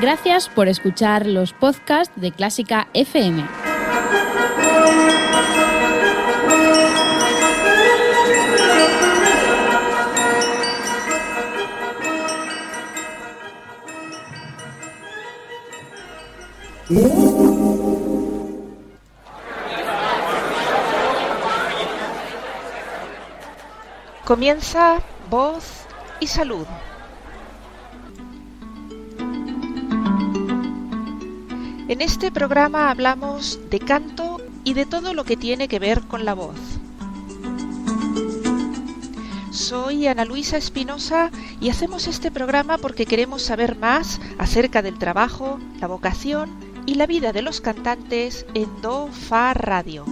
Gracias por escuchar los podcasts de Clásica FM. Comienza Voz y Salud. En este programa hablamos de canto y de todo lo que tiene que ver con la voz. Soy Ana Luisa Espinosa y hacemos este programa porque queremos saber más acerca del trabajo, la vocación y la vida de los cantantes en Do Fa Radio.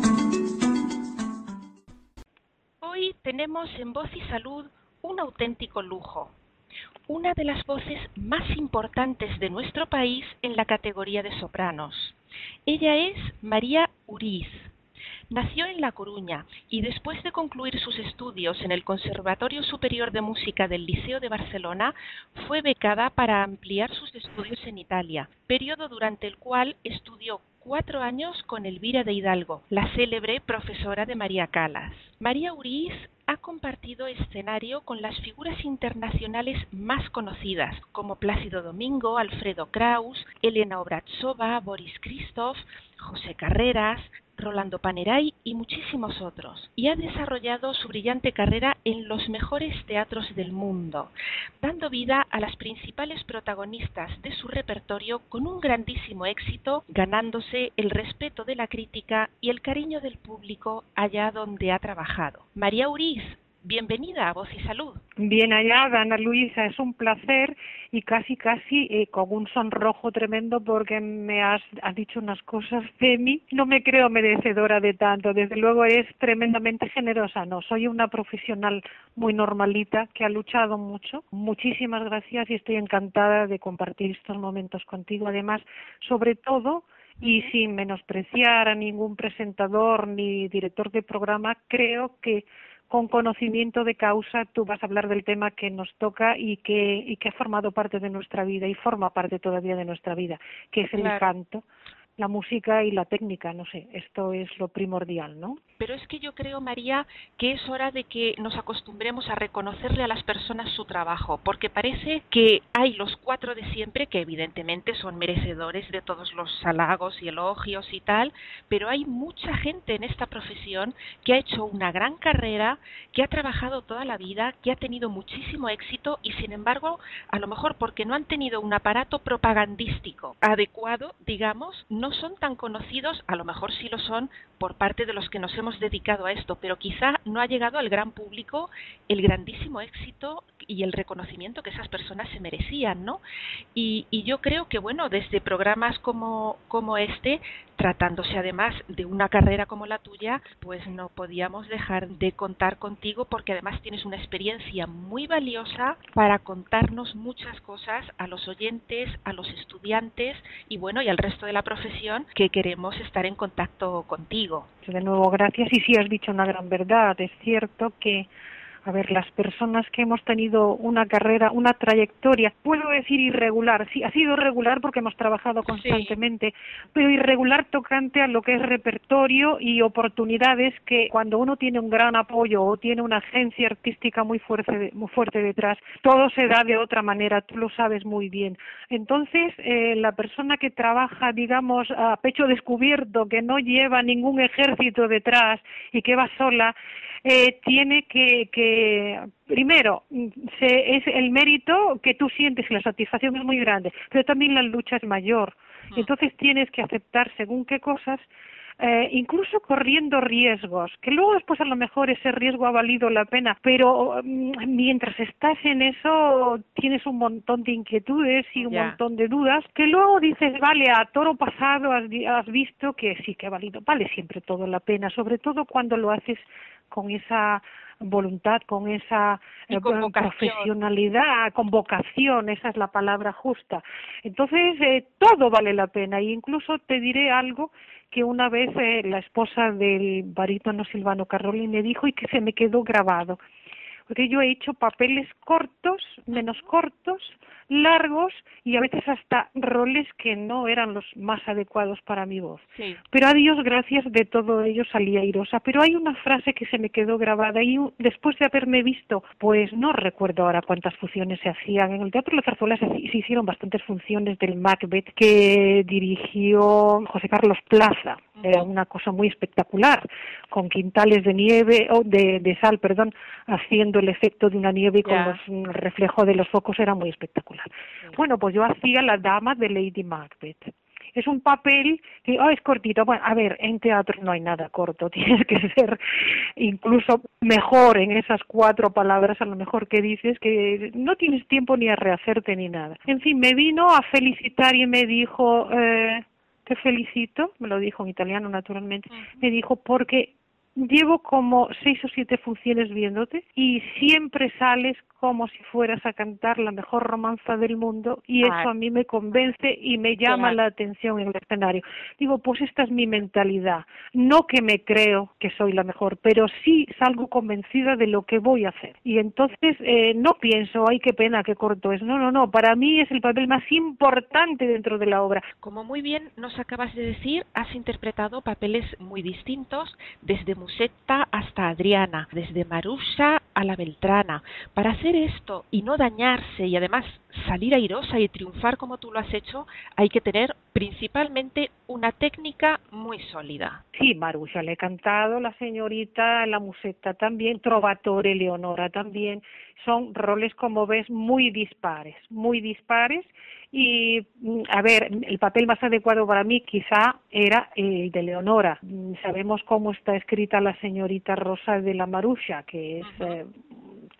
Hoy tenemos en Voz y Salud un auténtico lujo, una de las voces más importantes de nuestro país en la categoría de sopranos. Ella es María Uriz. Nació en La Coruña y después de concluir sus estudios en el Conservatorio Superior de Música del Liceo de Barcelona, fue becada para ampliar sus estudios en Italia, periodo durante el cual estudió cuatro años con Elvira de Hidalgo, la célebre profesora de María Calas. María Uriz compartido escenario con las figuras internacionales más conocidas, como Plácido Domingo, Alfredo Kraus, Elena Obratsova, Boris Christoph, José Carreras, Rolando Paneray y muchísimos otros, y ha desarrollado su brillante carrera en los mejores teatros del mundo, dando vida a las principales protagonistas de su repertorio con un grandísimo éxito, ganándose el respeto de la crítica y el cariño del público allá donde ha trabajado. María Uriz Bienvenida a Voz y Salud. Bien hallada, Ana Luisa, es un placer y casi, casi eh, con un sonrojo tremendo porque me has, dicho unas cosas de mí. No me creo merecedora de tanto, desde luego eres tremendamente generosa. No, soy una profesional muy normalita que ha luchado mucho. Muchísimas gracias y estoy encantada de compartir estos momentos contigo. Además, sobre todo, y sin menospreciar a ningún presentador ni director de programa, creo que con conocimiento de causa tú vas a hablar del tema que nos toca y que, y que ha formado parte de nuestra vida y forma parte todavía de nuestra vida, que es el canto la música y la técnica, no sé, esto es lo primordial, ¿no? Pero es que yo creo, María, que es hora de que nos acostumbremos a reconocerle a las personas su trabajo, porque parece que hay los cuatro de siempre, que evidentemente son merecedores de todos los halagos y elogios y tal, pero hay mucha gente en esta profesión que ha hecho una gran carrera, que ha trabajado toda la vida, que ha tenido muchísimo éxito y sin embargo, a lo mejor porque no han tenido un aparato propagandístico adecuado, digamos, no son tan conocidos, a lo mejor sí lo son por parte de los que nos hemos dedicado a esto, pero quizá no ha llegado al gran público el grandísimo éxito y el reconocimiento que esas personas se merecían, ¿no? Y, yo creo que, bueno, desde programas como, como este, tratándose además de una carrera como la tuya, pues no podíamos dejar de contar contigo porque además tienes una experiencia muy valiosa para contarnos muchas cosas a los oyentes, a los estudiantes y bueno, y al resto de la profesión que queremos estar en contacto contigo. De nuevo, gracias. Y sí, has dicho una gran verdad. Es cierto que a ver, las personas que hemos tenido una carrera, una trayectoria, puedo decir irregular, sí, ha sido regular porque hemos trabajado constantemente, pero irregular tocante a lo que es repertorio y oportunidades que cuando uno tiene un gran apoyo o tiene una agencia artística muy fuerte, muy fuerte detrás, todo se da de otra manera, tú lo sabes muy bien. Entonces, eh, la persona que trabaja, digamos, a pecho descubierto, que no lleva ningún ejército detrás y que va sola, eh, tiene que, que primero, se, es el mérito que tú sientes y la satisfacción es muy grande, pero también la lucha es mayor. Entonces tienes que aceptar según qué cosas eh, incluso corriendo riesgos, que luego después a lo mejor ese riesgo ha valido la pena, pero mm, mientras estás en eso tienes un montón de inquietudes y un montón de dudas, que luego dices, vale, a toro pasado has, has visto que sí que ha valido, vale siempre todo la pena, sobre todo cuando lo haces con esa voluntad, con esa eh, profesionalidad, con vocación, esa es la palabra justa. Entonces, eh, todo vale la pena. E incluso te diré algo que una vez eh, la esposa del barítono Silvano Carroli me dijo y que se me quedó grabado. Porque yo he hecho papeles cortos, menos cortos, largos y a veces hasta roles que no eran los más adecuados para mi voz. Sí. Pero a Dios gracias de todo ello salí airosa. Pero hay una frase que se me quedó grabada y después de haberme visto, pues no recuerdo ahora cuántas funciones se hacían. En el Teatro La Zarzuela se, se hicieron bastantes funciones del Macbeth que dirigió José Carlos Plaza. Era una cosa muy espectacular, con quintales de nieve, o de, de sal, perdón, haciendo el efecto de una nieve y con los mm, reflejos de los focos era muy espectacular. Bueno, pues yo hacía la dama de Lady Macbeth. Es un papel que, oh, es cortito. Bueno, a ver, en teatro no hay nada corto. Tienes que ser incluso mejor en esas cuatro palabras, a lo mejor que dices, que no tienes tiempo ni a rehacerte ni nada. En fin, me vino a felicitar y me dijo, eh, te felicito, me lo dijo en italiano naturalmente, me dijo, porque llevo como seis o siete funciones viéndote y siempre sales como si fueras a cantar la mejor romanza del mundo y eso a mí me convence y me llama la atención en el escenario. Digo, pues esta es mi mentalidad. No que me creo que soy la mejor, pero sí salgo convencida de lo que voy a hacer. Y entonces eh, no pienso, ay, qué pena, qué corto es. No, no, no. Para mí es el papel más importante dentro de la obra. Como muy bien nos acabas de decir, has interpretado papeles muy distintos, desde Musetta hasta Adriana, desde Marusha a la Beltrana. Para hacer esto y no dañarse y además salir airosa y triunfar como tú lo has hecho, hay que tener principalmente una técnica muy sólida. Sí, Marusha le he cantado, la señorita, la musetta también, Trovatore, Leonora también. Son roles, como ves, muy dispares, muy dispares. Y, mm, a ver, el papel más adecuado para mí quizá era el de Leonora. Mm, Sabemos cómo está escrita la señorita Rosa de la Marusha, que es eh,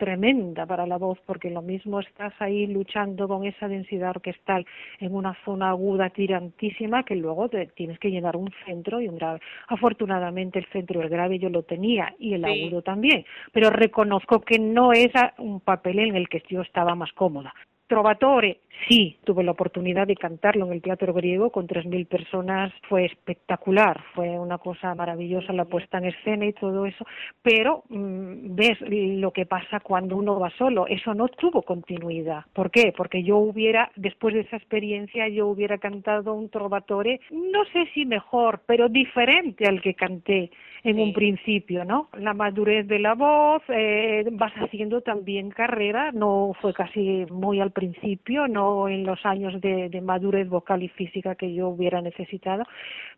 tremenda para la voz, porque lo mismo estás ahí luchando con esa densidad orquestal en una zona aguda tirantísima que luego te tienes que llenar un centro y un grave. Afortunadamente el centro y el grave yo lo tenía y el Sí. agudo también, pero reconozco que no era un papel en el que yo estaba más cómoda. Trovatore, sí, tuve la oportunidad de cantarlo en el Teatro Griego con 3.000 personas, fue espectacular, fue una cosa maravillosa la puesta en escena y todo eso, pero mm, ves lo que pasa cuando uno va solo, eso no tuvo continuidad. ¿Por qué? Porque yo hubiera, después de esa experiencia, yo hubiera cantado un Trovatore, no sé si mejor, pero diferente al que canté en Sí. un principio, ¿no? La madurez de la voz, eh, vas haciendo también carrera, no fue casi muy al principio, no en los años de, de madurez vocal y física que yo hubiera necesitado,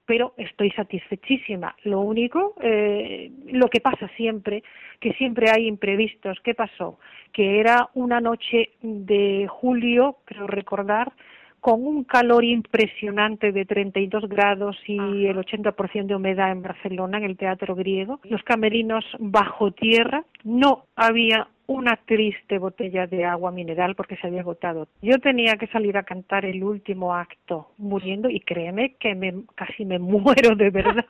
pero estoy satisfechísima. Lo único, eh, lo que pasa siempre, que siempre hay imprevistos. ¿Qué pasó? Que era una noche de julio, creo recordar, con un calor impresionante de 32 grados y Ajá. el 80% de humedad en Barcelona, en el Teatro Griego. Los camerinos bajo tierra. No había una triste botella de agua mineral porque se había agotado. Yo tenía que salir a cantar el último acto muriendo y créeme que me, casi me muero de verdad.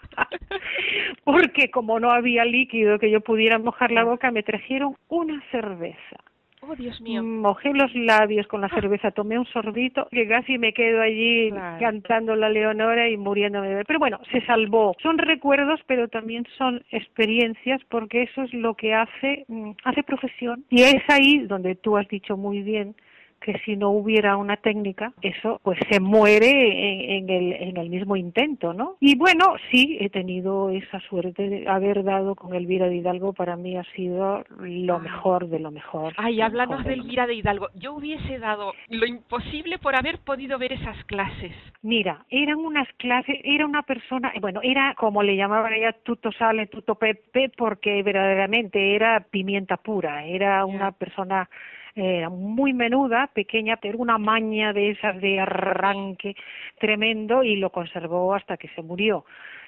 porque como no había líquido que yo pudiera mojar la boca, me trajeron una cerveza. Oh, Dios mío. Mojé los labios con la cerveza, tomé un sorbito que casi me quedo allí Claro. cantando la Leonora y muriéndome de ver. Pero bueno, se salvó. Son recuerdos, pero también son experiencias porque eso es lo que hace, mm, hace profesión. Y es ahí donde tú has dicho muy bien que si no hubiera una técnica, eso pues se muere en, en el, en el mismo intento, ¿no? Y bueno, sí, he tenido esa suerte de haber dado con Elvira de Hidalgo, para mí ha sido lo Ah. mejor de lo mejor. Ay, Lo háblanos mejor de Elvira de Hidalgo. Yo hubiese dado lo imposible por haber podido ver esas clases. Mira, eran unas clases, era una persona, bueno, era como le llamaban ella tuto sale, tuto pepe, porque verdaderamente era pimienta pura, era una persona eh, muy menuda, pequeña, pero una maña de esas de arranque tremendo y lo conservó hasta que se murió.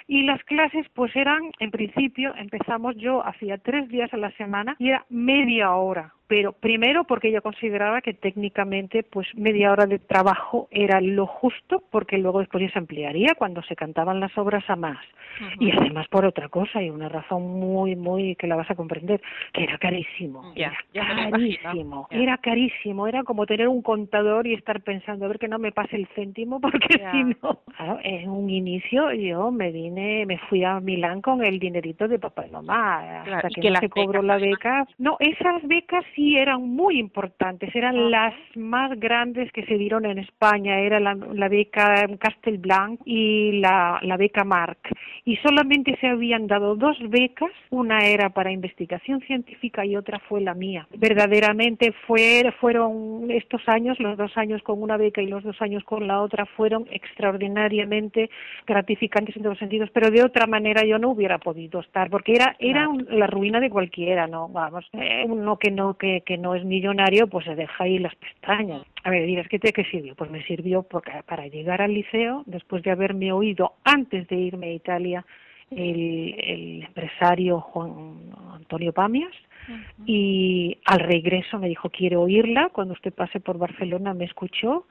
Y las clases pues eran, en principio, empezamos yo hacía tres días a la semana y era media hora. Pero primero porque ella consideraba que técnicamente pues media hora de trabajo era lo justo porque luego después ya se ampliaría cuando se cantaban las obras a más. Y además por otra cosa y una razón muy, muy que la vas a comprender, que era carísimo. Era carísimo, era carísimo, era como tener un contador y estar pensando a ver que no me pase el céntimo porque si no, claro, en un inicio yo me vine, me fui a Milán con el dinerito de papá y mamá, hasta Claro, y que, no las se cobró becas, la beca. No, esas becas sí eran muy importantes, eran las más grandes que se dieron en España, era la, la beca Castelblanc y la, la beca Marc. Y solamente se habían dado dos becas, una era para investigación científica y otra fue la mía. Verdaderamente fue, fueron estos años, los dos años con una beca y los dos años con la otra, fueron extraordinariamente gratificantes en todos los sentidos, pero de otra manera yo no hubiera podido estar, porque era, era la ruina de cualquiera, ¿no? Vamos, eh, uno que no, que, que no es millonario, pues se deja ahí las pestañas. A ver, dirás, ¿qué te qué sirvió? Pues me sirvió porque, para llegar al liceo, después de haberme oído antes de irme a Italia, el, el empresario Juan Antonio Pamias, y al regreso me dijo, quiero oírla, cuando usted pase por Barcelona me escuchó,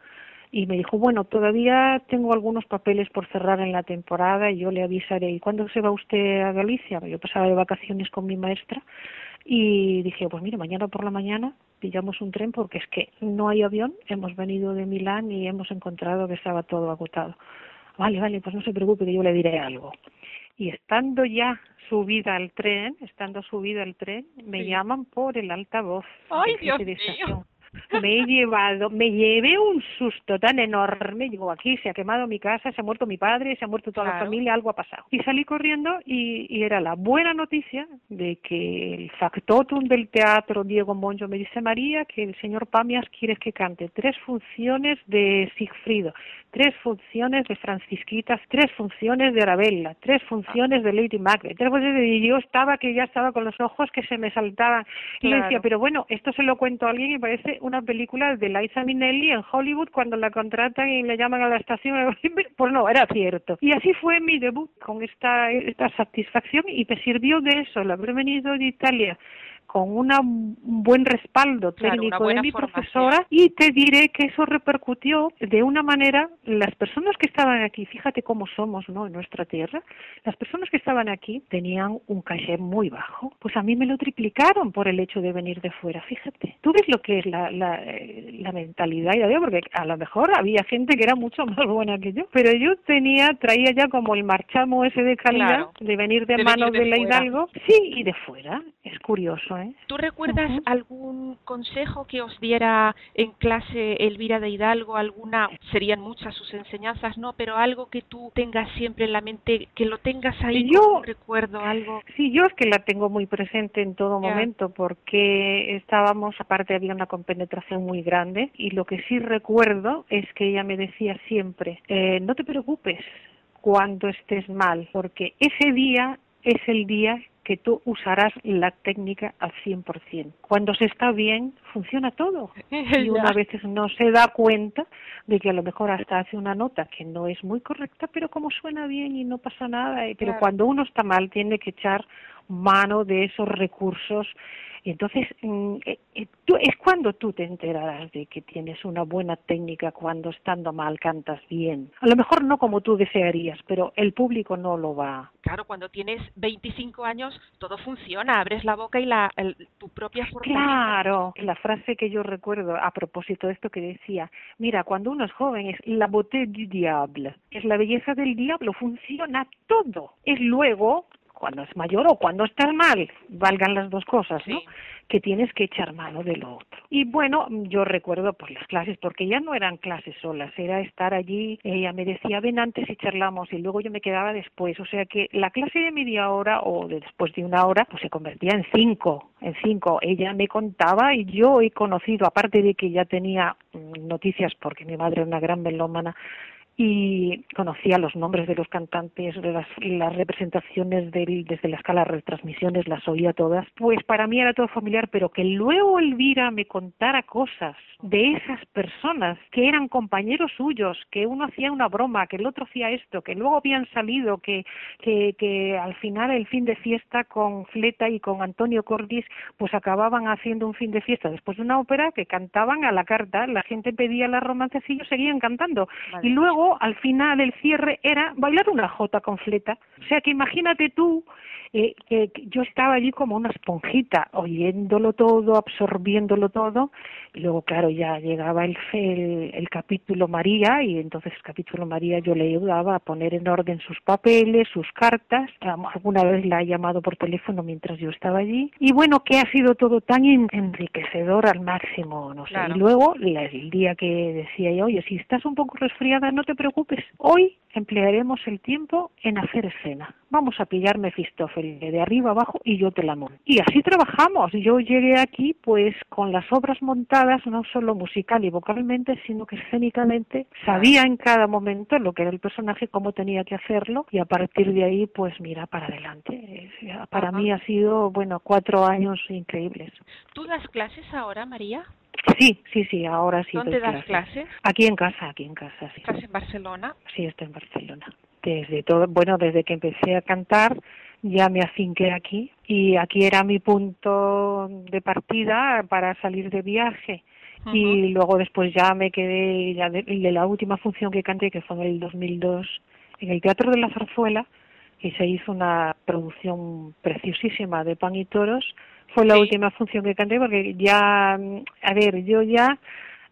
y me dijo, bueno, todavía tengo algunos papeles por cerrar en la temporada y yo le avisaré. ¿Y cuándo se va usted a Galicia? Yo pasaba de vacaciones con mi maestra y dije, pues mire, mañana por la mañana pillamos un tren porque es que no hay avión, hemos venido de Milán y hemos encontrado que estaba todo agotado. Vale, vale, pues no se preocupe que yo le diré algo. Y estando ya subida al tren, estando subida al tren, me llaman por el altavoz. ¡Ay, Dios mío! Me he llevado, me llevé un susto tan enorme, digo, aquí se ha quemado mi casa, se ha muerto mi padre, se ha muerto toda la familia, algo ha pasado. Y salí corriendo y, y, era la buena noticia de que el factotum del teatro Diego Monjo me dice María que el señor Pamias quiere que cante tres funciones de Sigfrido, tres funciones de Francisquitas, tres funciones de Arabella, tres funciones de Lady Macbeth. Y yo estaba que ya estaba con los ojos que se me saltaban. Y le decía, pero bueno, esto se lo cuento a alguien y parece una película de Liza Minnelli en Hollywood cuando la contratan y le llaman a la estación. Pues no, era cierto. Y así fue mi debut con esta, esta satisfacción y me sirvió de eso, el haber venido de Italia con una, un buen respaldo técnico de mi profesora y te diré que eso repercutió de una manera, las personas que estaban aquí, fíjate cómo somos ¿no? en nuestra tierra, las personas que estaban aquí tenían un caché muy bajo, pues a mí me lo triplicaron por el hecho de venir de fuera, fíjate. Tú ves lo que es la, la, la mentalidad, ya porque a lo mejor había gente que era mucho más buena que yo, pero yo tenía, traía ya como el marchamo ese de calidad, de venir de, manos de, de la Hidalgo, sí, y de fuera, es curioso, ¿eh? ¿Tú recuerdas uh -huh. algún consejo que os diera en clase Elvira de Hidalgo? Alguna, serían muchas sus enseñanzas, ¿no? Pero algo que tú tengas siempre en la mente, que lo tengas ahí yo, como recuerdo, algo. Sí, yo es que la tengo muy presente en todo yeah. momento porque estábamos, aparte había una compenetración muy grande y lo que sí recuerdo es que ella me decía siempre, eh, no te preocupes cuando estés mal, porque ese día es el día que tú usarás la técnica al 100%. Cuando se está bien, funciona todo. Y uno a veces no se da cuenta de que a lo mejor hasta hace una nota que no es muy correcta, pero como suena bien y no pasa nada. Pero claro. cuando uno está mal, tiene que echar mano de esos recursos y entonces mm, eh, eh, es cuando tú te enterarás de que tienes una buena técnica cuando estando mal cantas bien. A lo mejor no como tú desearías, pero el público no lo va. Claro, cuando tienes 25 años todo funciona, abres la boca y la el, tu propia forma. Claro, la frase que yo recuerdo a propósito de esto que decía, mira, cuando uno es joven es la beauté du diable, es la belleza del diablo, funciona todo. Es luego cuando es mayor o cuando estás mal, valgan las dos cosas, ¿no? Sí. Que tienes que echar mano de lo otro. Y bueno, yo recuerdo pues las clases, porque ya no eran clases solas, era estar allí, ella me decía, ven antes y charlamos, y luego yo me quedaba después, o sea que la clase de media hora o de después de una hora, pues se convertía en cinco, en cinco. Ella me contaba y yo he conocido, aparte de que ya tenía noticias, porque mi madre era una gran melómana, y conocía los nombres de los cantantes, de las, las representaciones del, desde la escala de retransmisiones, las oía todas. Pues para mí era todo familiar, pero que luego Elvira me contara cosas de esas personas que eran compañeros suyos, que uno hacía una broma, que el otro hacía esto, que luego habían salido, que, que, que al final el fin de fiesta con Fleta y con Antonio Cordis, pues acababan haciendo un fin de fiesta después de una ópera que cantaban a la carta, la gente pedía las romances y ellos seguían cantando. Vale. Y luego luego, al final, el cierre era bailar una jota completa. O sea que imagínate tú eh, que yo estaba allí como una esponjita, oyéndolo todo, absorbiéndolo todo, y luego, claro, ya llegaba el, el, capítulo María, y entonces el capítulo María yo le ayudaba a poner en orden sus papeles, sus cartas, alguna vez la he llamado por teléfono mientras yo estaba allí, y bueno, que ha sido todo tan enriquecedor al máximo, no sé, y luego el día que decía yo, oye, si estás un poco resfriada, no te preocupes, hoy emplearemos el tiempo en hacer escena. Vamos a pillar Mefistófeles de arriba abajo y yo te la monto. Y así trabajamos. Yo llegué aquí pues con las obras montadas, no solo musical y vocalmente, sino que escénicamente sabía en cada momento lo que era el personaje, cómo tenía que hacerlo y a partir de ahí pues mira para adelante. Para mí ha sido, bueno, cuatro años increíbles. ¿Tú das clases ahora, María? Sí, sí, sí, ahora sí. ¿Dónde das clases? Aquí en casa, aquí en casa, sí. ¿Estás en Barcelona? Sí, estoy en Barcelona. Desde todo, bueno, desde que empecé a cantar ya me afinqué aquí y aquí era mi punto de partida para salir de viaje. Y luego después ya me quedé, ya de, la última función que canté, que fue en el 2002, en el Teatro de la Zarzuela, y se hizo una producción preciosísima de Pan y Toros, fue la última función que canté porque ya, a ver, yo ya,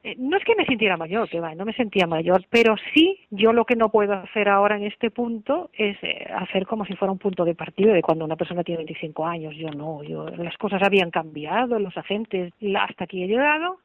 eh, no es que me sintiera mayor, que va, no me sentía mayor, pero sí, yo lo que no puedo hacer ahora en este punto es eh, hacer como si fuera un punto de partida de cuando una persona tiene 25 años. Yo no, yo las cosas habían cambiado, los agentes, hasta aquí he llegado,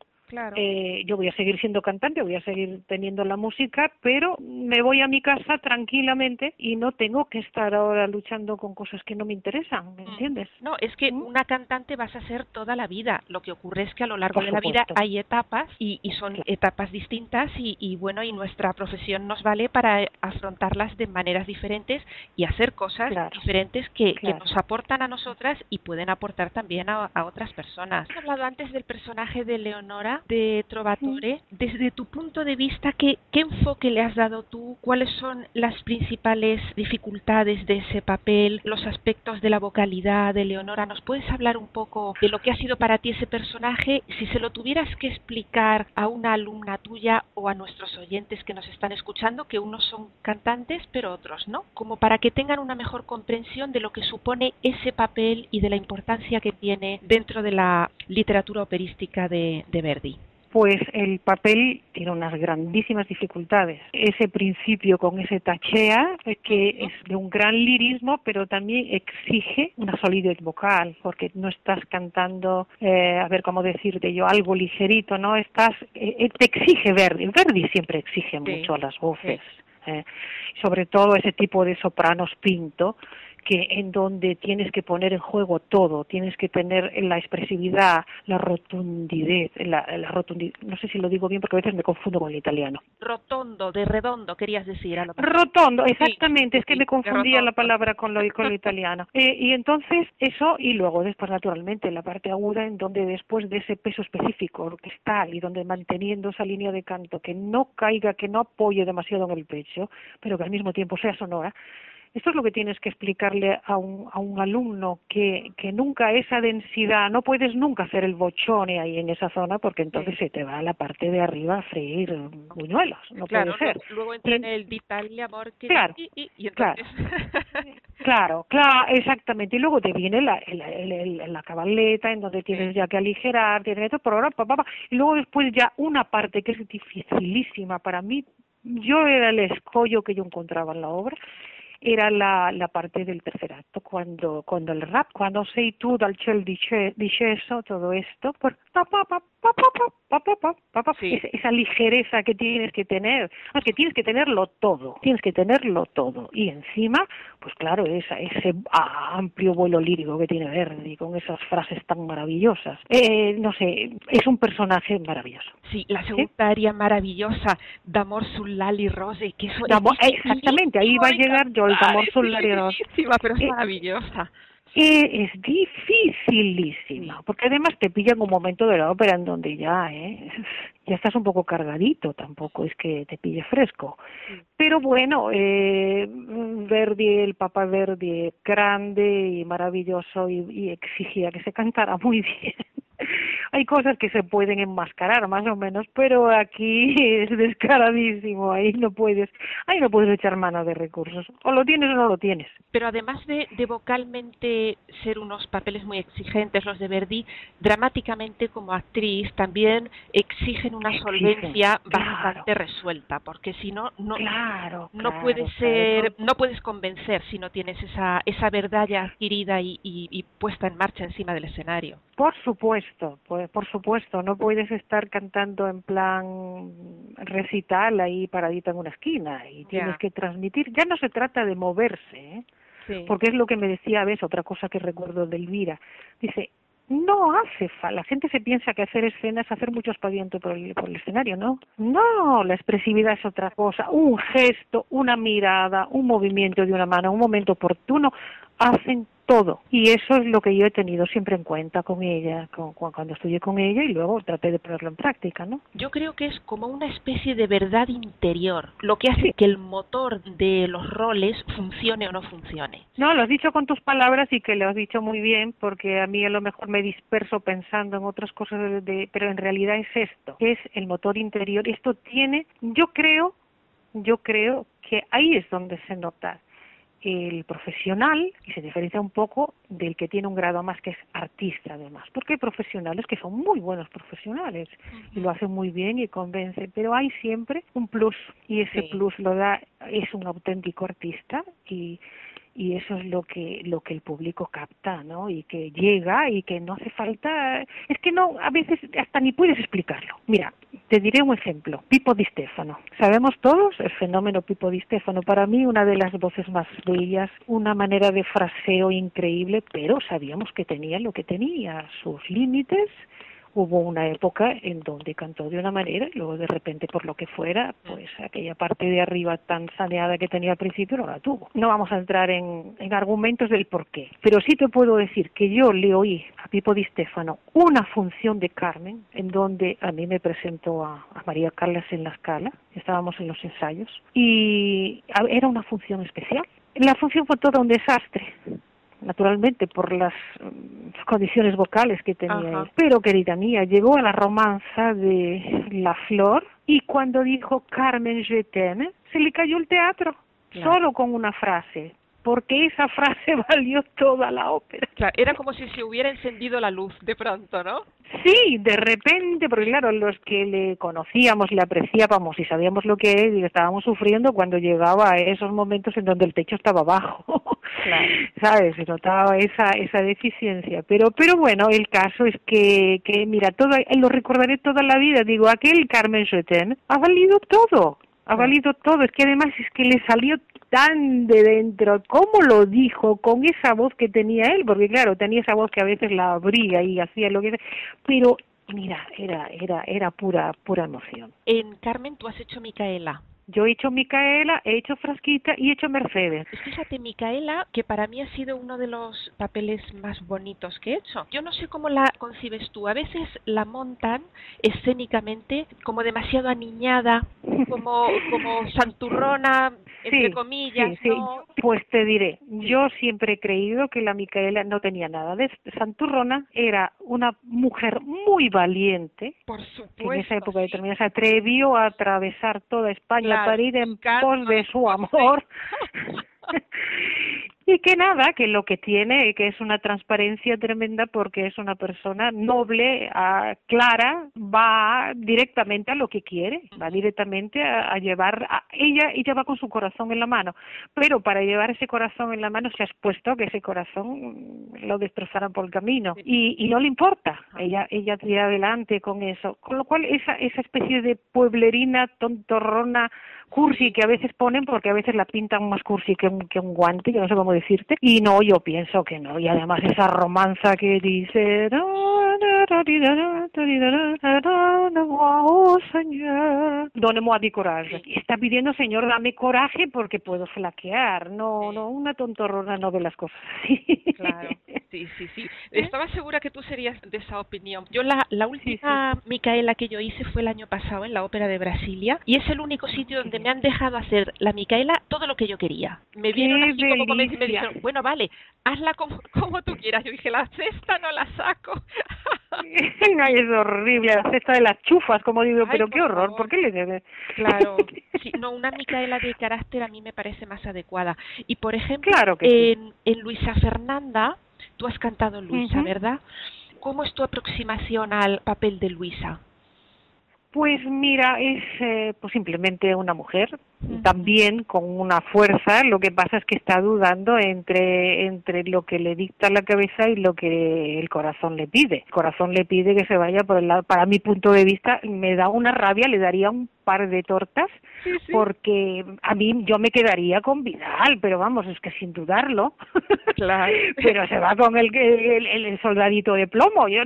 eh, yo voy a seguir siendo cantante, voy a seguir teniendo la música, pero me voy a mi casa tranquilamente y no tengo que estar ahora luchando con cosas que no me interesan, ¿me mm. entiendes? No, es que ¿Mm? una cantante vas a ser toda la vida. Lo que ocurre es que a lo largo de la vida hay etapas y, son etapas distintas y, bueno, y nuestra profesión nos vale para afrontarlas de maneras diferentes y hacer cosas diferentes que, nos aportan a nosotras y pueden aportar también a, a otras personas. Has hablado antes del personaje de Leonora de Trovatore. Desde tu punto de vista, ¿qué, ¿qué enfoque le has dado tú? ¿Cuáles son las principales dificultades de ese papel? ¿Los aspectos de la vocalidad de Leonora? ¿Nos puedes hablar un poco de lo que ha sido para ti ese personaje? Si se lo tuvieras que explicar a una alumna tuya o a nuestros oyentes que nos están escuchando, que unos son cantantes pero otros no, como para que tengan una mejor comprensión de lo que supone ese papel y de la importancia que tiene dentro de la literatura operística de, de Verdi. Pues el papel tiene unas grandísimas dificultades. Ese principio con ese tachea, eh, que es de un gran lirismo, pero también exige una solidez vocal, porque no estás cantando, eh, a ver cómo decirte yo, algo ligerito, ¿no? Estás, eh, te exige Verdi. Verdi siempre exige mucho a las voces. sobre todo ese tipo de sopranos pinto, que en donde tienes que poner en juego todo, tienes que tener la expresividad, la rotundidez, la, rotundidez, no sé si lo digo bien porque a veces me confundo con el italiano. Rotondo, de redondo, querías decir. A lo rotondo, exactamente, es que me confundía la palabra con lo, con italiano. Eh, y entonces eso, y luego después naturalmente la parte aguda en donde después de ese peso específico orquestal y donde manteniendo esa línea de canto que no caiga, que no apoye demasiado en el pecho, pero que al mismo tiempo sea sonora, esto es lo que tienes que explicarle a un, a un alumno, que, que nunca esa densidad, no puedes nunca hacer el bochone ahí en esa zona porque entonces se te va a la parte de arriba a freír buñuelos, no puede ser. Luego entra en el d'Italia, amor, claro, y, entonces... claro, claro, exactamente. Y luego te viene la, la, la cabaleta en donde tienes ya que aligerar, tienes esto, pero y luego después ya una parte que es dificilísima para mí, yo era el escollo que yo encontraba en la obra, era la, la parte del tercer acto, cuando, cuando el rap, cuando sei tu dal ciel disceso, todo esto, por pa, pa, pa, pa, pa, pa, pa, pa, esa, ligereza que tienes que tener, es que tienes que tenerlo todo, tienes que tenerlo todo, y encima, pues claro, esa, ese amplio vuelo lírico que tiene Verdi, con esas frases tan maravillosas, eh, no sé, es un personaje maravilloso. Sí, la segunda área maravillosa, D'amor sul Lali Rose, que eso Exactamente, ahí va a llegar yo el amor pero es maravillosa. es dificilísima, porque además te pilla en un momento de la ópera en donde ya, ¿eh? ya estás un poco cargadito, tampoco es que te pille fresco. Pero bueno, eh, Verdi, el Papa Verdi, grande y maravilloso y, y exigía que se cantara muy bien. Hay cosas que se pueden enmascarar más o menos, pero aquí es descaradísimo, ahí no puedes, ahí no puedes echar mano de recursos, o lo tienes o no lo tienes. Pero además de, de vocalmente ser unos papeles muy exigentes los de Verdi, dramáticamente como actriz también exigen una solvencia bastante resuelta, porque si no, no, claro, no puedes ser, no puedes convencer si no tienes esa, esa verdad ya adquirida y, y, y puesta en marcha encima del escenario. Por supuesto, pues, por supuesto, no puedes estar cantando en plan recital ahí paradita en una esquina y tienes que transmitir. Ya no se trata de moverse, ¿eh? Sí. porque es lo que me decía, ves, otra cosa que recuerdo de Elvira. Dice, no hace falta, la gente se piensa que hacer escena es hacer mucho espaviento por el, por el escenario, ¿no? No, la expresividad es otra cosa, un gesto, una mirada, un movimiento de una mano, un momento oportuno, hacen todo. Y eso es lo que yo he tenido siempre en cuenta con ella, con, cuando estudié con ella y luego traté de ponerlo en práctica, ¿no? Yo creo que es como una especie de verdad interior, lo que hace que el motor de los roles funcione o no funcione. No, lo has dicho con tus palabras y que lo has dicho muy bien, porque a mí a lo mejor me disperso pensando en otras cosas, de, de- pero en realidad es esto, es el motor interior. Esto tiene, yo creo, yo creo que ahí es donde se nota el profesional y se diferencia un poco del que tiene un grado más que es artista además, porque hay profesionales que son muy buenos profesionales y lo hacen muy bien y convencen, pero hay siempre un plus y ese Sí. plus lo da es un auténtico artista y y eso es lo que lo que el público capta, ¿no? Y que llega y que no hace falta, es que no a veces hasta ni puedes explicarlo. Mira, te diré un ejemplo, Pipo Di Stefano. Sabemos todos el fenómeno Pipo Di Stefano, para mí una de las voces más bellas, una manera de fraseo increíble, pero sabíamos que tenía lo que tenía, sus límites hubo una época en donde cantó de una manera y luego de repente por lo que fuera pues aquella parte de arriba tan saneada que tenía al principio no la tuvo. No vamos a entrar en, en argumentos del por qué. Pero sí te puedo decir que yo le oí a Pipo Di Stefano una función de Carmen en donde a mí me presentó a, María Carlas en la escala. Estábamos en los ensayos y era una función especial. La función fue todo un desastre naturalmente por las mm, condiciones vocales que tenía Ajá. él. Pero querida mía, llegó a la romanza de La Flor y cuando dijo Carmen je t'aime, se le cayó el teatro Claro. solo con una frase, porque esa frase valió toda la ópera. Claro, era como si se hubiera encendido la luz de pronto, ¿no? Sí, de repente, porque claro, los que le conocíamos, le apreciábamos y sabíamos lo que es, y estábamos sufriendo cuando llegaba a esos momentos en donde el techo estaba bajo. Claro. ¿Sabes? Se notaba esa, esa deficiencia. Pero, pero bueno, el caso es que, que mira, todo, lo recordaré toda la vida. Digo, aquel Carmen Schoeten ha valido todo. Ha valido todo. Es que además es que le salió tan de dentro. ¿Cómo lo dijo? Con esa voz que tenía él. Porque claro, tenía esa voz que a veces la abría y hacía lo que. Pero, mira, era, era, era pura, pura emoción. En Carmen tú has hecho Micaela. Yo he hecho Micaela, he hecho Frasquita y he hecho Mercedes. Fíjate, Micaela, que para mí ha sido uno de los papeles más bonitos que he hecho. Yo no sé cómo la concibes tú. A veces la montan escénicamente como demasiado aniñada, como, como santurrona, entre Sí, comillas, sí, sí. ¿no? Pues te diré, yo siempre he creído que la Micaela no tenía nada de santurrona, era una mujer muy valiente, Por que supuesto. en esa época sí. determinada se atrevió a atravesar toda España Claro, para ir en pos de su amor. y que nada, que lo que tiene, que es una transparencia tremenda porque es una persona noble, ah, clara, va directamente a lo que quiere, va directamente a, a llevar, a, ella, ella va con su corazón en la mano, pero para llevar ese corazón en la mano se ha expuesto a que ese corazón lo destrozaran por el camino. Y, y no le importa, ella, ella tira adelante con eso, con lo cual esa, esa especie de pueblerina tontorrona cursi que a veces ponen porque a veces la pintan más cursi que un, que un guante, yo no sé cómo decirte, y no, yo pienso que no, y además esa romanza que dice señor, done-moi du courage. Está pidiendo, señor, dame coraje porque puedo flaquear, no, no, una tontorrona no ve las cosas así. Claro. Sí, sí, sí. Estaba segura que tú serías de esa opinión. Yo la, la última Micaela que yo hice fue el año pasado en la Ópera de Brasilia y es el único sitio donde me han dejado hacer la Micaela todo lo que yo quería. Me vieron así como me, me dijeron, bueno, vale, hazla como, como tú quieras. Yo dije, la cesta no la saco. no, es horrible, la cesta de las chufas, como digo, pero qué horror, ¿por qué le debe? Claro, sí, no, una Micaela de carácter a mí me parece más adecuada. Y por ejemplo, en, en Luisa Fernanda, tú has cantado Luisa, ¿verdad? ¿Cómo es tu aproximación al papel de Luisa? Pues mira, es eh, pues simplemente una mujer, también con una fuerza, lo que pasa es que está dudando entre, entre lo que le dicta la cabeza y lo que el corazón le pide. El corazón le pide que se vaya por el lado, para mi punto de vista, me da una rabia, le daría un par de tortas, porque a mí yo me quedaría con Vidal, pero vamos, es que sin dudarlo. Claro. pero se va con el, el, el soldadito de plomo, yo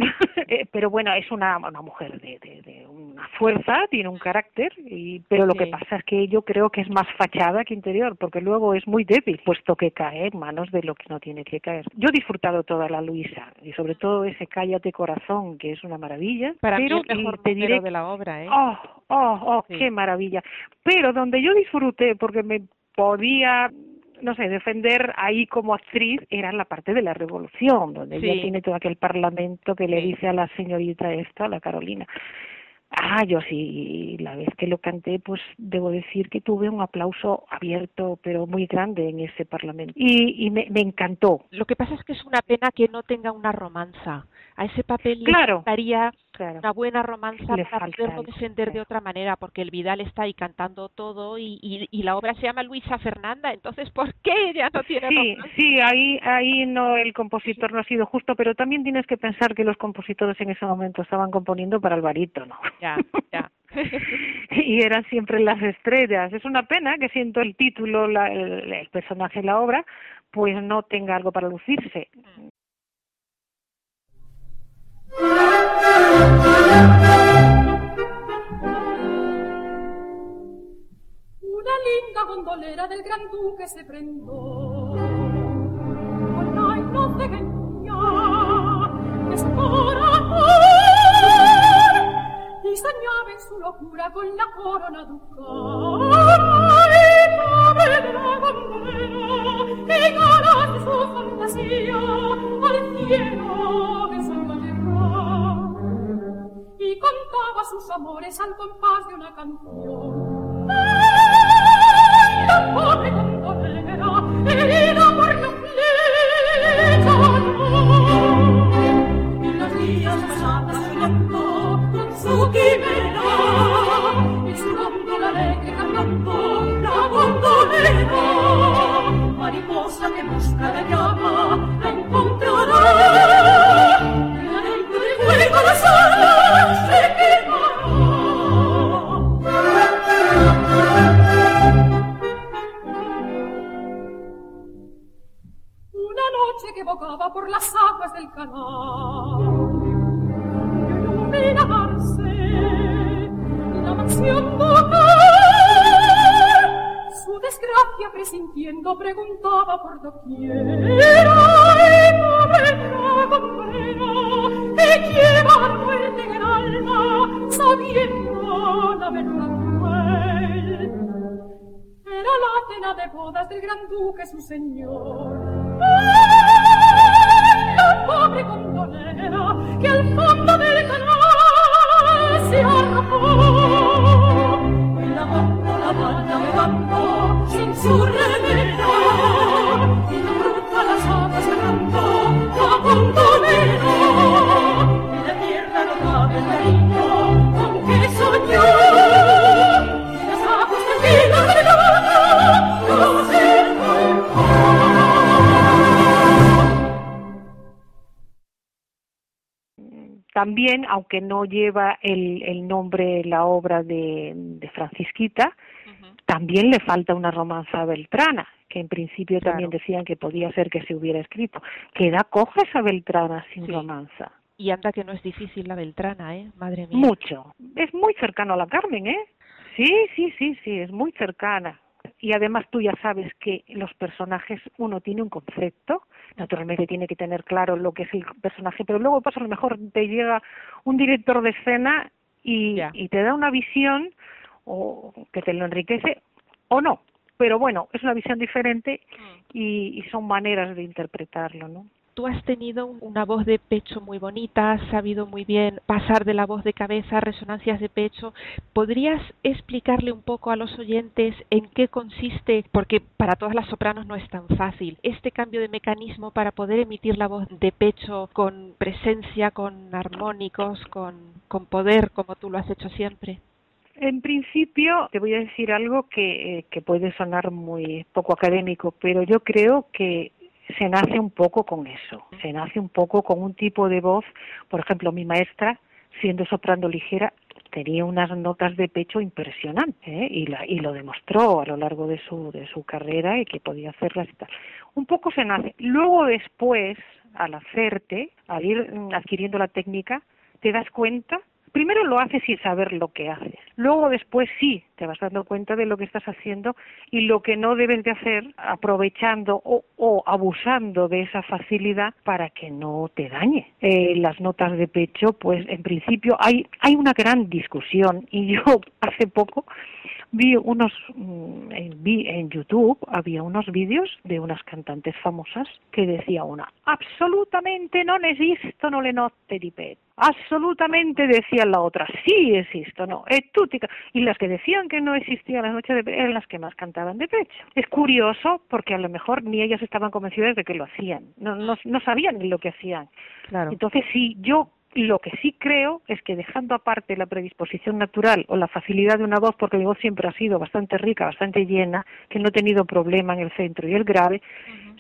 eh, pero bueno, es una, una mujer de, de, de una fuerza, tiene un carácter, y, pero lo que pasa es que yo creo que es más fachada que interior, porque luego es muy débil, puesto que cae en manos de lo que no tiene que caer. Yo he disfrutado toda la Luisa, y sobre todo ese Cállate Corazón, que es una maravilla. Para pero mí el mejor te diré, de la obra, ¿eh? Oh, oh, oh, qué maravilla. Pero donde yo disfruté, porque me podía no sé, defender ahí como actriz era la parte de la revolución, donde ella tiene todo aquel parlamento que le dice a la señorita esta, a la Carolina, Ah, yo sí, la vez que lo canté, pues debo decir que tuve un aplauso abierto, pero muy grande en ese Parlamento. Y, y me, me, encantó. Lo que pasa es que es una pena que no tenga una romanza. A ese papel claro, le daría claro. una buena romanza le para poderlo defender de otra manera, porque el Vidal está ahí cantando todo y, y, y, la obra se llama Luisa Fernanda, entonces ¿por qué ella no tiene Sí, romanza? sí, ahí, ahí no, el compositor no ha sido justo, pero también tienes que pensar que los compositores en ese momento estaban componiendo para el barítono. Ya, ya. y eran siempre las estrellas. Es una pena que siento el título, la, el, el, personaje, la obra, pues no tenga algo para lucirse. Una linda gondolera del gran duque se prendó con la inocencia de su corazón mi stagnava in su locura con la corona ducale. Ai, padre della bambina, e galante sua fantasia, al fieno che salvaterrà. E cantava sus amores al compás de una canción, tenemos cada día señor. También, aunque no lleva el, el nombre, la obra de, de Francisquita, uh -huh. también le falta una romanza beltrana, que en principio claro. también decían que podía ser que se hubiera escrito. Queda coja esa beltrana sin sí. romanza. Y anda que no es difícil la beltrana, ¿eh? Madre mía. Mucho. Es muy cercano a la Carmen, ¿eh? Sí, sí, sí, sí, es muy cercana. y además tú ya sabes que los personajes, uno tiene un concepto, naturalmente tiene que tener claro lo que es el personaje, pero luego pasa a lo mejor te llega un director de escena y, y te da una visión o que te lo enriquece o no, pero bueno, es una visión diferente mm. y, y son maneras de interpretarlo, ¿no? Tú has tenido una voz de pecho muy bonita, has sabido muy bien pasar de la voz de cabeza a resonancias de pecho. ¿Podrías explicarle un poco a los oyentes en qué consiste, porque para todas las sopranos no es tan fácil, este cambio de mecanismo para poder emitir la voz de pecho con presencia, con armónicos, con, con poder, como tú lo has hecho siempre? En principio, te voy a decir algo que, eh, que puede sonar muy poco académico, pero yo creo que se nace un poco con eso, se nace un poco con un tipo de voz, por ejemplo, mi maestra, siendo soprano ligera, tenía unas notas de pecho impresionantes ¿eh? y, la, y lo demostró a lo largo de su, de su carrera y que podía hacerlas y tal. Un poco se nace. Luego después, al hacerte, al ir mm, adquiriendo la técnica, te das cuenta primero lo haces sin saber lo que haces. Luego después sí te vas dando cuenta de lo que estás haciendo y lo que no debes de hacer aprovechando o, abusando de esa facilidad para que no te dañe. Eh, las notas de pecho, pues en principio hay, hay una gran discusión y yo hace poco vi unos mm, en, vi en YouTube había unos vídeos de unas cantantes famosas que decía una absolutamente no existo no le note di pet absolutamente decía la otra sí existo no es tutica. Y las que decían que no existía la noche de eran las que más cantaban de pecho. Es curioso porque a lo mejor ni ellas estaban convencidas de que lo hacían no no, no sabían ni lo que hacían. Claro. entonces si yo lo que sí creo es que dejando aparte la predisposición natural o la facilidad de una voz, porque mi voz siempre ha sido bastante rica, bastante llena, que no he tenido problema en el centro y el grave,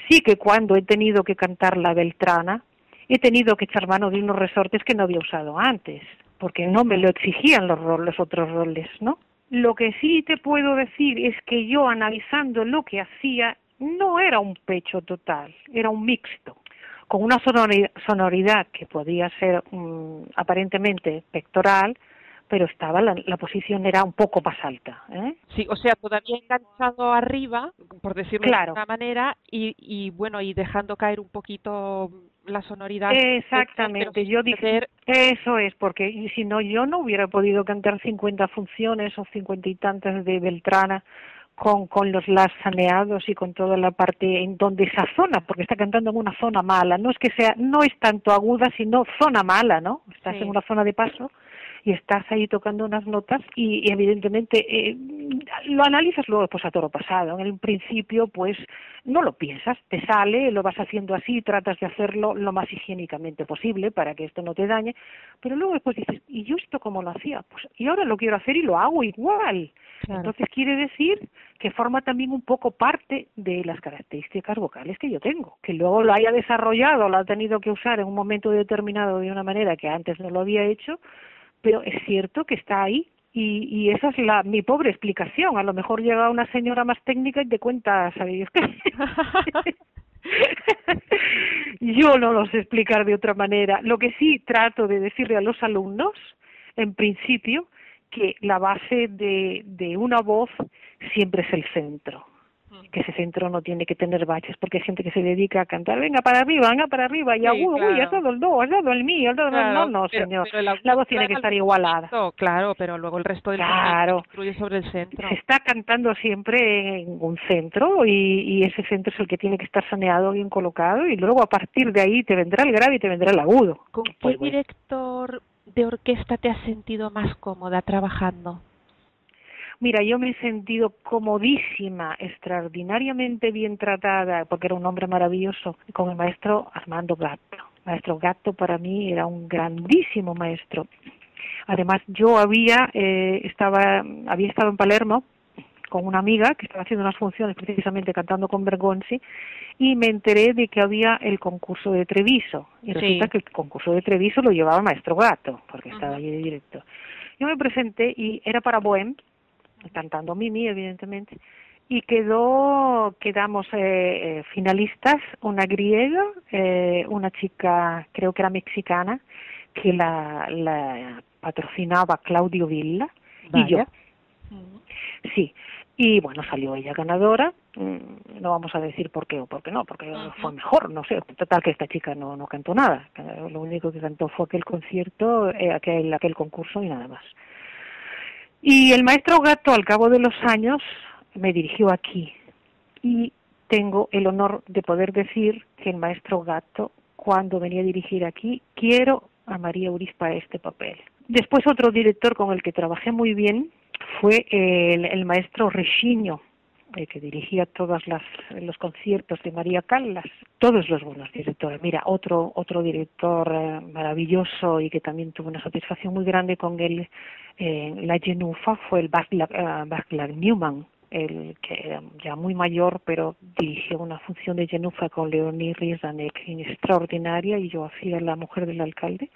sí que cuando he tenido que cantar la Beltrana, he tenido que echar mano de unos resortes que no había usado antes, porque no me lo exigían los, los otros roles, ¿no? Lo que sí te puedo decir es que yo analizando lo que hacía, no era un pecho total, era un mixto con una sonoridad que podía ser um, aparentemente pectoral, pero estaba la, la, posición era un poco más alta. ¿eh? Sí, o sea, todavía enganchado arriba, por decirlo de alguna manera, y, y bueno, y dejando caer un poquito la sonoridad. Exactamente, yo dije, eso es, porque y si no, yo no hubiera podido cantar 50 funciones o 50 y tantas de Beltrana con, con los las saneados y con toda la parte en donde esa zona, porque está cantando en una zona mala, no es que sea, no es tanto aguda, sino zona mala, ¿no? Estás en una zona de paso y estás ahí tocando unas notas y, y evidentemente eh, lo analizas luego pues a toro pasado. En el principio pues no lo piensas, te sale, lo vas haciendo así, tratas de hacerlo lo más higiénicamente posible para que esto no te dañe, pero luego después dices, ¿y yo esto cómo lo hacía? Pues y ahora lo quiero hacer y lo hago igual. Entonces quiere decir que forma también un poco parte de las características vocales que yo tengo. Que luego lo haya desarrollado, lo ha tenido que usar en un momento determinado de una manera que antes no lo había hecho, pero es cierto que está ahí y, y esa es la mi pobre explicación. A lo mejor llega una señora más técnica y te cuenta, ¿sabéis qué? Yo no lo sé explicar de otra manera. Lo que sí trato de decirle a los alumnos, en principio, que la base de, de una voz siempre es el centro que ese centro no tiene que tener baches porque hay gente que se dedica a cantar venga para arriba, venga para arriba y agudo, uy, has dado el do, has dado el mi, has dado el no, no, señor, la voz tiene que estar igualada. Claro, pero luego el resto del claro. construye sobre el centro. Se está cantando siempre en un centro y, y ese centro es el que tiene que estar saneado, bien colocado y luego a partir de ahí te vendrá el grave y te vendrá el agudo. ¿Con pues qué director de orquesta te has sentido más cómoda trabajando? Mira, yo me he sentido comodísima, extraordinariamente bien tratada, porque era un hombre maravilloso, con el maestro Armando Gatto. Maestro Gatto para mí era un grandísimo maestro. Además, yo había, eh, estaba, había estado en Palermo con una amiga que estaba haciendo unas funciones precisamente cantando con Bergonzi y me enteré de que había el concurso de Treviso y resulta que el concurso de Treviso lo llevaba Maestro Gatto porque estaba allí de directo. Yo me presenté y era para Bohem cantando Mimi, evidentemente, y quedó, quedamos eh, eh, finalistas, una griega, eh, una chica, creo que era mexicana, que la, la patrocinaba Claudio Villa, y yo. Sí, y bueno, salió ella ganadora. Mm, no vamos a decir por qué o por qué no, porque fue mejor, no sé. Total que esta chica no, no cantó nada. Lo único que cantó fue aquel concierto, eh, aquel, aquel concurso y nada más. Y el maestro Gato, al cabo de los años, me dirigió aquí. Y tengo el honor de poder decir que el maestro Gato, cuando venía a dirigir aquí, quiero a María Urispa este papel. Después otro director con el que trabajé muy bien fue el, maestro Rechiño, el que dirigía todos los conciertos de María Callas, todos los buenos directores. Mira, otro otro director eh, maravilloso y que también tuvo una satisfacción muy grande con él en la Genufa fue el Backlack Newman, el que era ya muy mayor, pero dirigió una función de Genufa con Leonie Rizanek extraordinaria y yo hacía la mujer del alcalde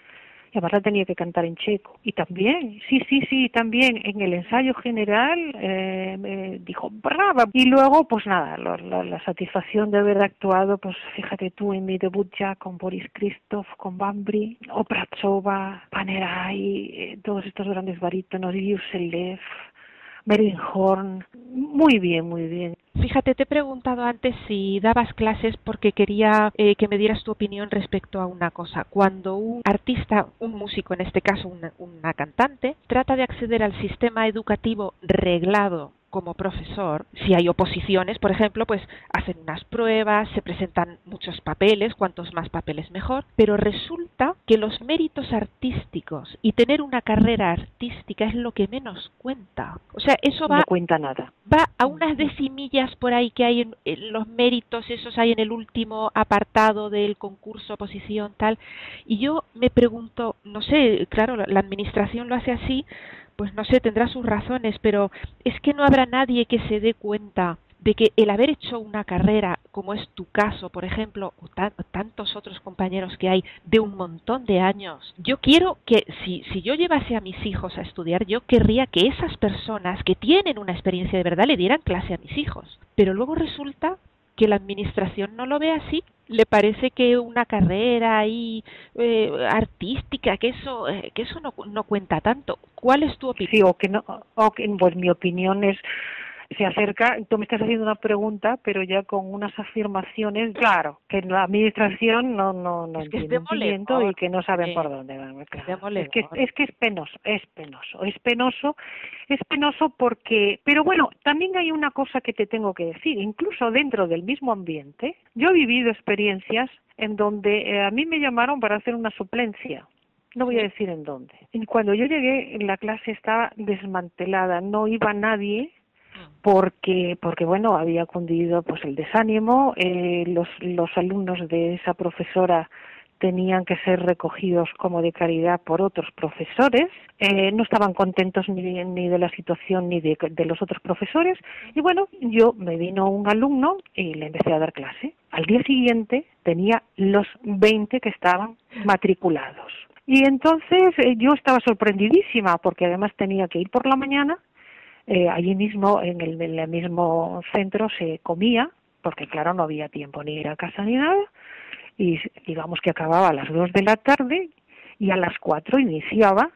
y además la tenía que cantar en checo. Y también, sí, sí, sí, también en el ensayo general eh, me dijo brava. Y luego, pues nada, la, satisfacción de haber actuado, pues fíjate tú en mi debut ya con Boris Christoph, con Bambri, Oprachova, Panerai, eh, todos estos grandes barítonos, Yuselev, Muy bien, muy bien. Fíjate, te he preguntado antes si dabas clases porque quería eh, que me dieras tu opinión respecto a una cosa. Cuando un artista, un músico, en este caso una cantante, trata de acceder al sistema educativo reglado como profesor, si hay oposiciones, por ejemplo, pues hacen unas pruebas, se presentan muchos papeles, cuantos más papeles mejor, pero resulta que los méritos artísticos y tener una carrera artística es lo que menos cuenta. O sea, eso va no cuenta nada. Va a unas decimillas por ahí que hay en, los méritos, esos hay en el último apartado del concurso oposición tal, y yo me pregunto, no sé, claro, la administración lo hace así, pues no sé, tendrá sus razones, pero es que no habrá nadie que se dé cuenta de que el haber hecho una carrera, como es tu caso, por ejemplo, o, tantos otros compañeros que hay, de un montón de años, yo quiero que, si, si yo llevase a mis hijos a estudiar, yo querría que esas personas que tienen una experiencia de verdad le dieran clase a mis hijos. Pero luego resulta que la administración no lo ve así le parece que una carrera ahí eh, artística que eso eh, que eso no, no cuenta tanto. Cuál es tu opinión sí o que no o que pues mi opinión es se acerca, tú me estás haciendo una pregunta, pero ya con unas afirmaciones, claro, que la administración no no no es que y que no saben por dónde van. Es, que, es que es penoso, es penoso, es penoso, es penoso porque, pero bueno, también hay una cosa que te tengo que decir, incluso dentro del mismo ambiente, yo he vivido experiencias en donde eh, a mí me llamaron para hacer una suplencia no voy a decir en dónde. Y cuando yo llegué, la clase estaba desmantelada, no iba nadie porque porque bueno había cundido pues el desánimo eh, los los alumnos de esa profesora tenían que ser recogidos como de caridad por otros profesores, eh, no estaban contentos ni, ni de la situación ni de, de, los otros profesores y bueno, yo me vino un alumno y le empecé a dar clase. Al día siguiente tenía los 20 que estaban matriculados. Y entonces eh, yo estaba sorprendidísima porque además tenía que ir por la mañana eh, allí mismo, en el, en el mismo centro, se comía, porque claro, no había tiempo ni ir a casa ni nada, y digamos que acababa a las dos de la tarde y a las cuatro iniciaba,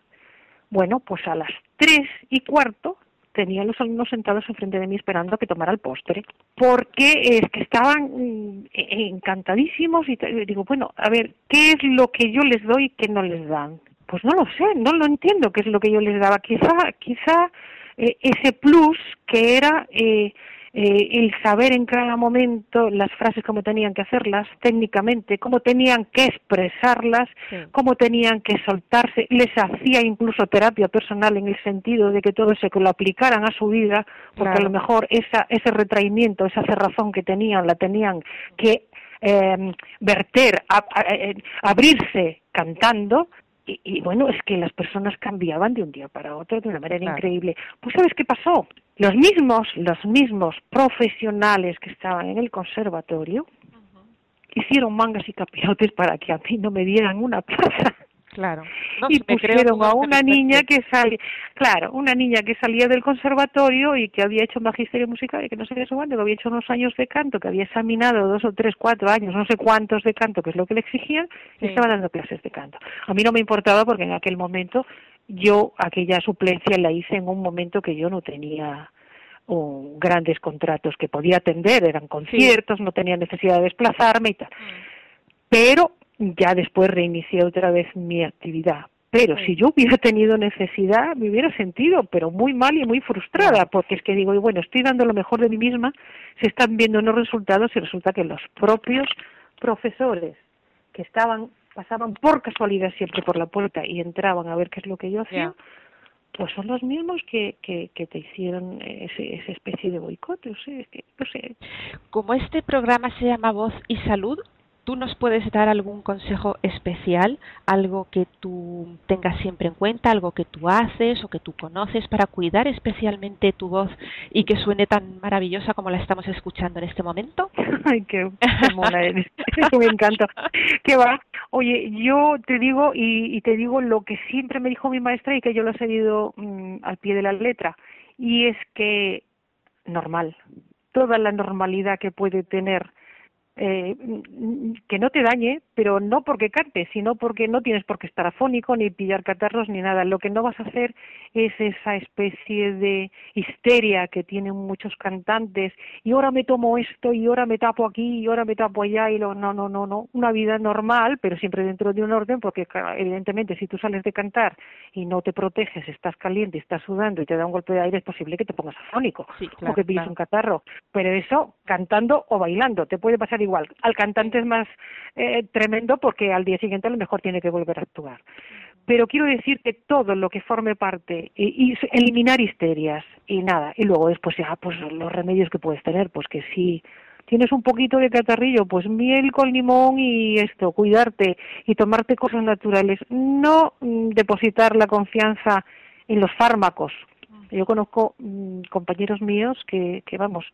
bueno, pues a las tres y cuarto tenía los alumnos sentados enfrente de mí esperando a que tomara el postre, porque es que estaban mm, e-, encantadísimos y digo, bueno, a ver, ¿qué es lo que yo les doy que no les dan? Pues no lo sé, no lo entiendo qué es lo que yo les daba. Quizá, quizá eh, ese plus que era eh, eh, el saber en cada momento las frases cómo tenían que hacerlas técnicamente, cómo tenían que expresarlas, cómo tenían que soltarse, les hacía incluso terapia personal en el sentido de que todo eso que lo aplicaran a su vida, porque a lo mejor esa, ese retraimiento, esa cerrazón que tenían, la tenían que eh, verter, abrirse cantando, y, bueno, es que las personas cambiaban de un día para otro de una manera increíble. Pues ¿sabes qué pasó? Los mismos, los mismos profesionales que estaban en el conservatorio hicieron mangas y capirotes para que a mí no me dieran una plaza. Claro. y pusieron a una niña que salía, claro, una niña que salía del conservatorio y que había hecho magisterio musical y que no qué es cuánto, que había hecho unos años de canto, que había examinado dos o tres, cuatro años, no sé cuántos de canto, que es lo que le exigían, y estaba dando clases de canto. A mí no me importaba porque en aquel momento yo aquella suplencia la hice en un momento que yo no tenía grandes contratos que podía atender, eran conciertos, no tenía necesidad de desplazarme y tal. Mm. Pero ya después reinicié otra vez mi actividad. Pero si yo hubiera tenido necesidad, me hubiera sentido, pero muy mal y muy frustrada, porque es que digo, bueno, estoy dando lo mejor de mí misma, se están viendo unos resultados y resulta que los propios profesores que estaban, pasaban por casualidad siempre por la puerta y entraban a ver qué es lo que yo hacía, pues son los mismos que, que, que te hicieron ese, esa especie de boicot. O sea, que, no sé. Como este programa se llama Voz y Salud, ¿Tú nos puedes dar algún consejo especial, algo que tú tengas siempre en cuenta, algo que tú haces o que tú conoces para cuidar especialmente tu voz y que suene tan maravillosa como la estamos escuchando en este momento? Ay, qué, mona eres, me encanta. ¿Qué va? Oye, yo te digo y, te digo lo que siempre me dijo mi maestra y que yo lo he seguido mm, al pie de la letra y es que normal, toda la normalidad que puede tener eh, que no te dañe, pero no porque cantes, sino porque no tienes por qué estar afónico, ni pillar catarros, ni nada. Lo que no vas a hacer es esa especie de histeria que tienen muchos cantantes, y ahora me tomo esto, y ahora me tapo aquí, y ahora me tapo allá, y lo, no, no, no, no. Una vida normal, pero siempre dentro de un orden, porque evidentemente si tú sales de cantar y no te proteges, estás caliente, estás sudando y te da un golpe de aire, es posible que te pongas afónico o que pilles un catarro. Pero eso cantando o bailando, te puede pasar igual. Al cantante es más eh, tremendo porque al día siguiente a lo mejor tiene que volver a actuar. Pero quiero decir que todo lo que forme parte y, eliminar histerias y nada. Y luego después ya, pues los remedios que puedes tener, pues que si tienes un poquito de catarrillo, pues miel con limón y esto, cuidarte y tomarte cosas naturales. No mm, depositar la confianza en los fármacos. Yo conozco mm, compañeros míos que, que, vamos,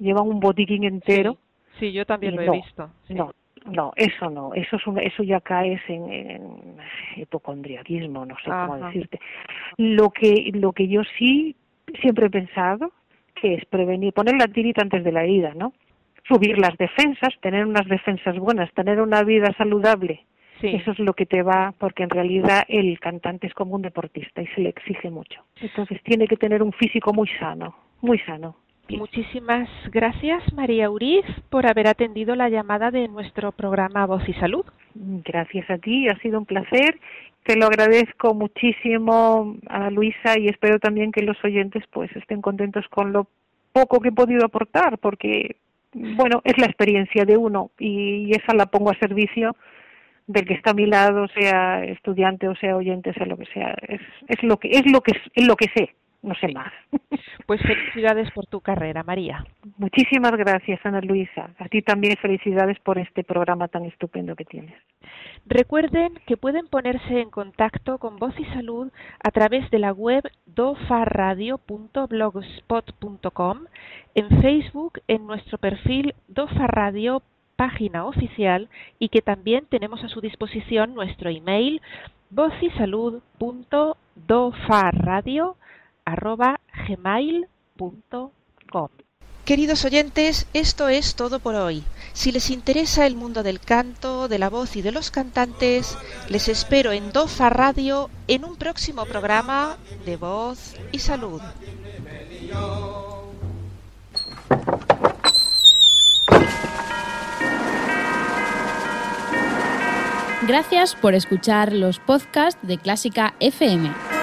llevan un botiquín entero Sí, yo también lo he visto. No, no, eso no, eso es eso ya caes en, en hipocondriaquismo, no sé cómo decirte. Lo que lo que yo sí siempre he pensado que es prevenir, poner la tirita antes de la herida, ¿no? Subir las defensas, tener unas defensas buenas, tener una vida saludable. Eso es lo que te va, porque en realidad el cantante es como un deportista y se le exige mucho. Entonces tiene que tener un físico muy sano, muy sano. Muchísimas gracias, María Uriz, por haber atendido la llamada de nuestro programa Voz y Salud. Gracias a ti, ha sido un placer. Te lo agradezco muchísimo, a Luisa, y espero también que los oyentes pues estén contentos con lo poco que he podido aportar, porque bueno, es la experiencia de uno y esa la pongo a servicio del que está a mi lado, sea estudiante o sea oyente, sea lo que sea. Es, es lo que es lo que es lo que sé no sé más. Pues felicidades por tu carrera, María. Muchísimas gracias, Ana Luisa. A ti también felicidades por este programa tan estupendo que tienes. Recuerden que pueden ponerse en contacto con Voz y Salud a través de la web dofarradio.blogspot.com, en Facebook en nuestro perfil dofarradio página oficial y que también tenemos a su disposición nuestro email vozysalud.dofarradio.com arroba gmail.com. Queridos oyentes, esto es todo por hoy. Si les interesa el mundo del canto, de la voz y de los cantantes, les espero en Dofa Radio en un próximo programa de voz y salud. Gracias por escuchar los podcasts de Clásica FM.